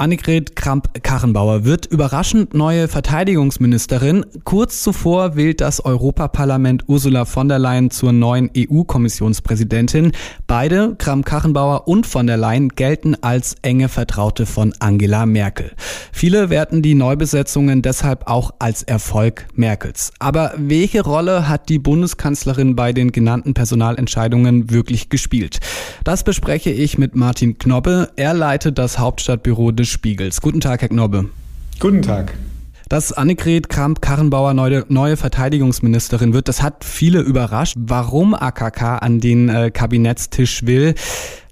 Annegret Kramp-Karrenbauer wird überraschend neue Verteidigungsministerin. Kurz zuvor wählt das Europaparlament Ursula von der Leyen zur neuen EU-Kommissionspräsidentin. Beide, Kramp-Karrenbauer und von der Leyen, gelten als enge Vertraute von Angela Merkel. Viele werten die Neubesetzungen deshalb auch als Erfolg Merkels. Aber welche Rolle hat die Bundeskanzlerin bei den genannten Personalentscheidungen wirklich gespielt? Das bespreche ich mit Martin Knobbe. Er leitet das Hauptstadtbüro des Spiegels. Guten Tag, Herr Knobbe. Guten Tag. Dass Annegret Kramp-Karrenbauer neue, neue, Verteidigungsministerin wird, das hat viele überrascht. Warum AKK an den äh, Kabinettstisch will,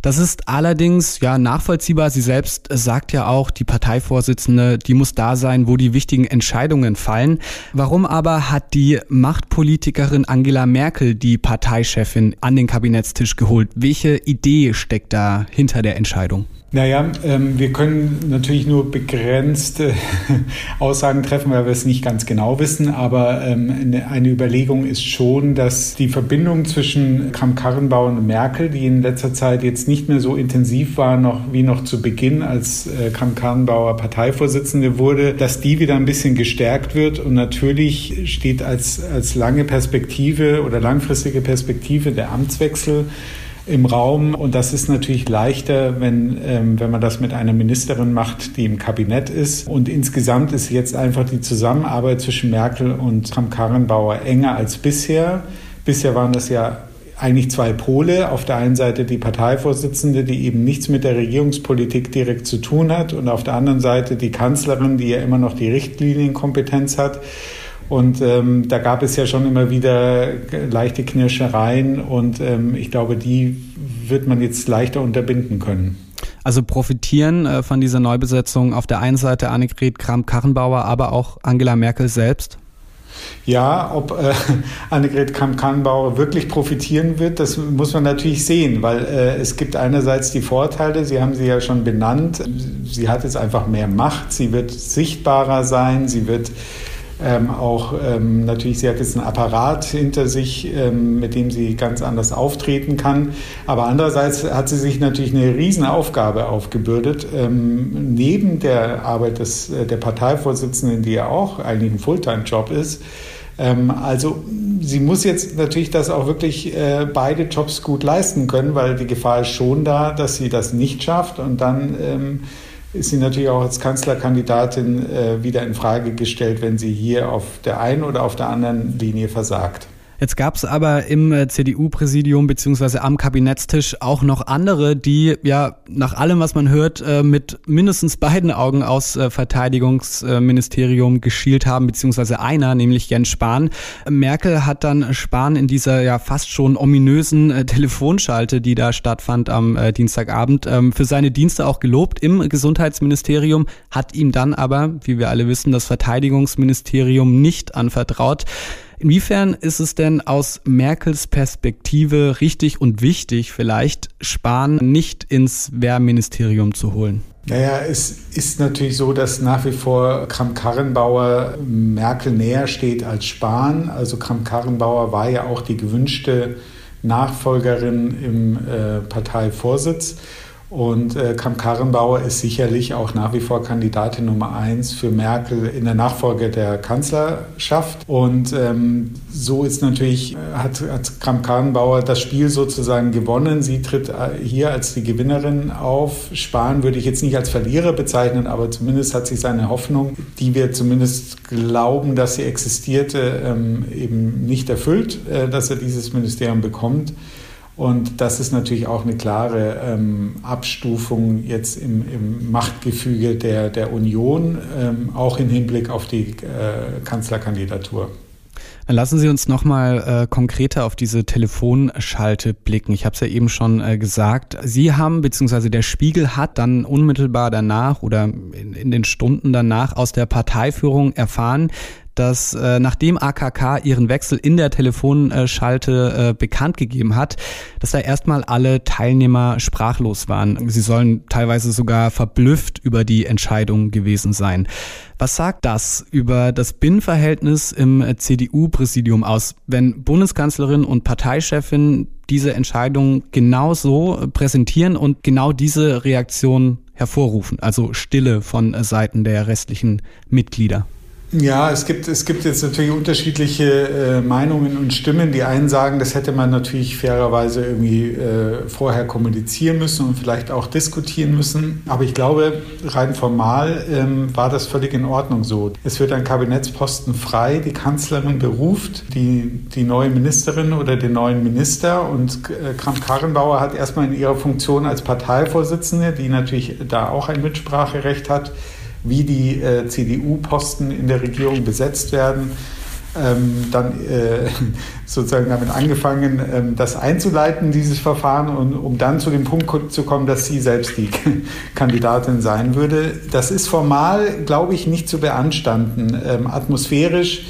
das ist allerdings ja nachvollziehbar. Sie selbst sagt ja auch, die Parteivorsitzende, die muss da sein, wo die wichtigen Entscheidungen fallen. Warum aber hat die Machtpolitikerin Angela Merkel die Parteichefin an den Kabinettstisch geholt? Welche Idee steckt da hinter der Entscheidung? Naja, ähm, wir können natürlich nur begrenzte Aussagen treffen, weil wir es nicht ganz genau wissen. Aber ähm, eine, eine, Überlegung ist schon, dass die Verbindung zwischen Kramp-Karrenbauer und Merkel, die in letzter Zeit jetzt nicht mehr so intensiv war noch, wie noch zu Beginn, als äh, Kramp-Karrenbauer Parteivorsitzende wurde, dass die wieder ein bisschen gestärkt wird. Und natürlich steht als, als lange Perspektive oder langfristige Perspektive der Amtswechsel im Raum. Und das ist natürlich leichter, wenn, ähm, wenn man das mit einer Ministerin macht, die im Kabinett ist. Und insgesamt ist jetzt einfach die Zusammenarbeit zwischen Merkel und Kramp-Karrenbauer enger als bisher. Bisher waren das ja eigentlich zwei Pole. Auf der einen Seite die Parteivorsitzende, die eben nichts mit der Regierungspolitik direkt zu tun hat, und auf der anderen Seite die Kanzlerin, die ja immer noch die Richtlinienkompetenz hat. Und ähm, da gab es ja schon immer wieder leichte Knirschereien und ähm, ich glaube, die wird man jetzt leichter unterbinden können. Also profitieren äh, von dieser Neubesetzung auf der einen Seite Annegret Kramp-Karrenbauer, aber auch Angela Merkel selbst? Ja, ob äh, Annegret Kramp-Karrenbauer wirklich profitieren wird, das muss man natürlich sehen, weil äh, es gibt einerseits die Vorteile, Sie haben sie ja schon benannt, sie hat jetzt einfach mehr Macht, sie wird sichtbarer sein, sie wird ähm, auch ähm, natürlich, sie hat jetzt einen Apparat hinter sich, ähm, mit dem sie ganz anders auftreten kann. Aber andererseits hat sie sich natürlich eine Riesenaufgabe aufgebürdet, ähm, neben der Arbeit des, äh, der Parteivorsitzenden, die ja auch eigentlich ein Fulltime-Job ist. Ähm, also sie muss jetzt natürlich das auch wirklich äh, beide Jobs gut leisten können, weil die Gefahr ist schon da, dass sie das nicht schafft und dann ähm, ist sie natürlich auch als Kanzlerkandidatin äh, wieder in Frage gestellt, wenn sie hier auf der einen oder auf der anderen Linie versagt. Jetzt gab es aber im äh, CDU-Präsidium beziehungsweise am Kabinettstisch auch noch andere, die ja nach allem, was man hört, äh, mit mindestens beiden Augen aus äh, Verteidigungsministerium geschielt haben, beziehungsweise einer, nämlich Jens Spahn. Merkel hat dann Spahn in dieser ja fast schon ominösen Telefonschalte, die da stattfand am Dienstagabend, ähm, für seine Dienste auch gelobt im Gesundheitsministerium, hat ihm dann aber, wie wir alle wissen, das Verteidigungsministerium nicht anvertraut. Inwiefern ist es denn aus Merkels Perspektive richtig und wichtig, vielleicht Spahn nicht ins Wehrministerium zu holen? Naja, es ist natürlich so, dass nach wie vor Kramp-Karrenbauer Merkel näher steht als Spahn. Also Kramp-Karrenbauer war ja auch die gewünschte Nachfolgerin im äh, Parteivorsitz. Und äh, Kramp-Karrenbauer ist sicherlich auch nach wie vor Kandidatin Nummer eins für Merkel in der Nachfolge der Kanzlerschaft. Und ähm, so ist natürlich, äh, hat, hat Kramp-Karrenbauer das Spiel sozusagen gewonnen. Sie tritt äh, hier als die Gewinnerin auf. Spahn würde ich jetzt nicht als Verlierer bezeichnen, aber zumindest hat sich seine Hoffnung, die wir zumindest glauben, dass sie existierte, ähm, eben nicht erfüllt, äh, dass er dieses Ministerium bekommt. Und das ist natürlich auch eine klare ähm, Abstufung jetzt im, im Machtgefüge der, der Union, ähm, auch im Hinblick auf die äh, Kanzlerkandidatur. Lassen Sie uns nochmal äh, konkreter auf diese Telefonschalte blicken. Ich habe es ja eben schon äh, gesagt. Sie haben, beziehungsweise der Spiegel hat dann unmittelbar danach oder in, in den Stunden danach aus der Parteiführung erfahren, dass äh, nachdem AKK ihren Wechsel in der Telefonschalte äh, bekannt gegeben hat, dass da erstmal alle Teilnehmer sprachlos waren. Sie sollen teilweise sogar verblüfft über die Entscheidung gewesen sein. Was sagt das über das Binnenverhältnis im CDU-Präsidium aus, wenn Bundeskanzlerin und Parteichefin diese Entscheidung genau so präsentieren und genau diese Reaktion hervorrufen, also Stille von Seiten der restlichen Mitglieder? Ja, es gibt, es gibt jetzt natürlich unterschiedliche äh, Meinungen und Stimmen. Die einen sagen, das hätte man natürlich fairerweise irgendwie äh, vorher kommunizieren müssen und vielleicht auch diskutieren müssen. Aber ich glaube, rein formal ähm, war das völlig in Ordnung so. Es wird ein Kabinettsposten frei. Die Kanzlerin beruft die, die neue Ministerin oder den neuen Minister und äh, Kramp-Karrenbauer hat erstmal in ihrer Funktion als Parteivorsitzende, die natürlich da auch ein Mitspracherecht hat, wie die äh, CDU-Posten in der Regierung besetzt werden. Ähm, dann äh, sozusagen damit angefangen, ähm, das einzuleiten, dieses Verfahren, und um dann zu dem Punkt zu kommen, dass sie selbst die Kandidatin sein würde. Das ist formal, glaube ich, nicht zu beanstanden. Ähm, atmosphärisch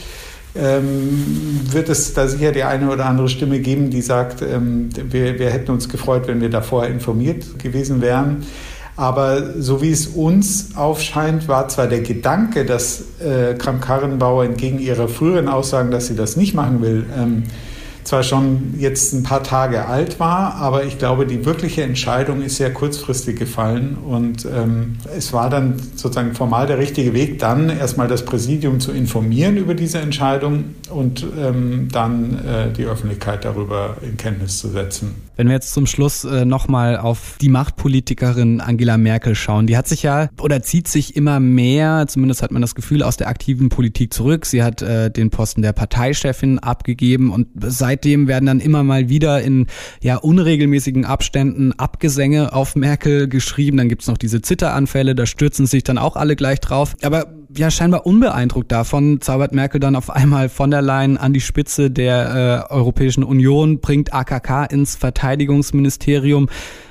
ähm, wird es da sicher die eine oder andere Stimme geben, die sagt, ähm, wir, wir hätten uns gefreut, wenn wir da vorher informiert gewesen wären. Aber so wie es uns aufscheint, war zwar der Gedanke, dass äh, Kramp-Karrenbauer entgegen ihrer früheren Aussagen, dass sie das nicht machen will, ähm, zwar schon jetzt ein paar Tage alt war, aber ich glaube, die wirkliche Entscheidung ist sehr kurzfristig gefallen und ähm, es war dann sozusagen formal der richtige Weg, dann erstmal das Präsidium zu informieren über diese Entscheidung und ähm, dann äh, die Öffentlichkeit darüber in Kenntnis zu setzen. Wenn wir jetzt zum Schluss äh, nochmal auf die Machtpolitikerin Angela Merkel schauen, die hat sich ja oder zieht sich immer mehr, zumindest hat man das Gefühl, aus der aktiven Politik zurück. Sie hat äh, den Posten der Parteichefin abgegeben und seit seitdem werden dann immer mal wieder in ja unregelmäßigen Abständen Abgesänge auf Merkel geschrieben. Dann gibt's noch diese Zitteranfälle, da stürzen sich dann auch alle gleich drauf. Aber ja, scheinbar unbeeindruckt davon zaubert Merkel dann auf einmal von der Leyen an die Spitze der äh, Europäischen Union, bringt AKK ins Verteidigungsministerium.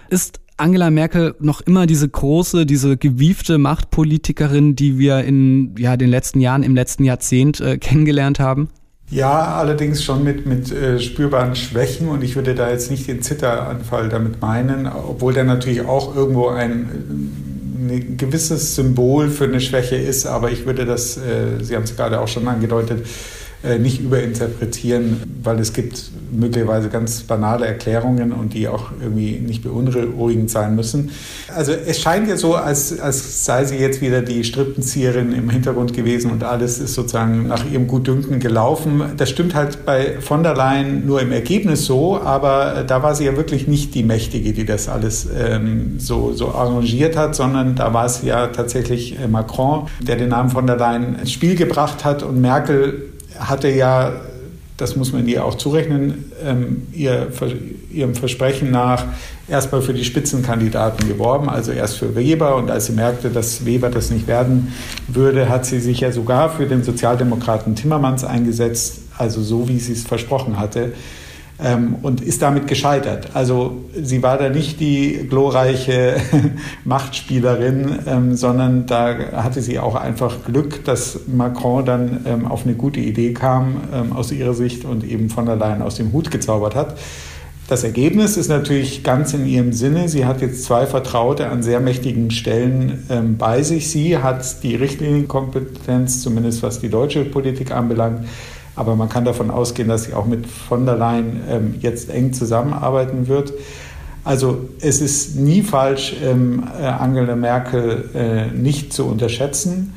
Ist Angela Merkel noch immer diese große, diese gewiefte Machtpolitikerin, die wir in ja, den letzten Jahren, im letzten Jahrzehnt äh, kennengelernt haben? Ja, allerdings schon mit, mit äh, spürbaren Schwächen und ich würde da jetzt nicht den Zitteranfall damit meinen, obwohl der natürlich auch irgendwo ein, äh, ein gewisses Symbol für eine Schwäche ist, aber ich würde das, äh, Sie haben es gerade auch schon angedeutet, äh, nicht überinterpretieren, weil es gibt möglicherweise ganz banale Erklärungen und die auch irgendwie nicht beunruhigend sein müssen. Also es scheint ja so, als, als sei sie jetzt wieder die Strippenzieherin im Hintergrund gewesen und alles ist sozusagen nach ihrem Gutdünken gelaufen. Das stimmt halt bei von der Leyen nur im Ergebnis so, aber da war sie ja wirklich nicht die Mächtige, die das alles ähm, so, so arrangiert hat, sondern da war es ja tatsächlich äh, Macron, der den Namen von der Leyen ins Spiel gebracht hat und Merkel hatte ja, das muss man ihr auch zurechnen, ähm, ihr, ihrem Versprechen nach. Erstmal für die Spitzenkandidaten geworben, also erst für Weber. Und als sie merkte, dass Weber das nicht werden würde, hat sie sich ja sogar für den Sozialdemokraten Timmermans eingesetzt, also so wie sie es versprochen hatte ähm, und ist damit gescheitert. Also sie war da nicht die glorreiche Machtspielerin, ähm, sondern da hatte sie auch einfach Glück, dass Macron dann ähm, auf eine gute Idee kam ähm, aus ihrer Sicht und eben von der Leyen aus dem Hut gezaubert hat. Das Ergebnis ist natürlich ganz in ihrem Sinne. Sie hat jetzt zwei Vertraute an sehr mächtigen Stellen ähm, bei sich. Sie hat die Richtlinienkompetenz, zumindest was die deutsche Politik anbelangt. Aber man kann davon ausgehen, dass sie auch mit von der Leyen ähm, jetzt eng zusammenarbeiten wird. Also es ist nie falsch, ähm, äh, Angela Merkel äh, nicht zu unterschätzen.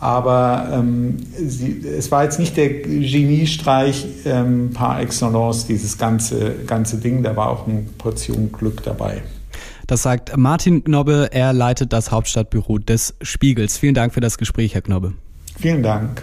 Aber ähm, sie, es war jetzt nicht der Geniestreich ähm, par excellence, dieses ganze, ganze Ding. Da war auch eine Portion Glück dabei. Das sagt Martin Knobbe. Er leitet das Hauptstadtbüro des Spiegels. Vielen Dank für das Gespräch, Herr Knobbe. Vielen Dank.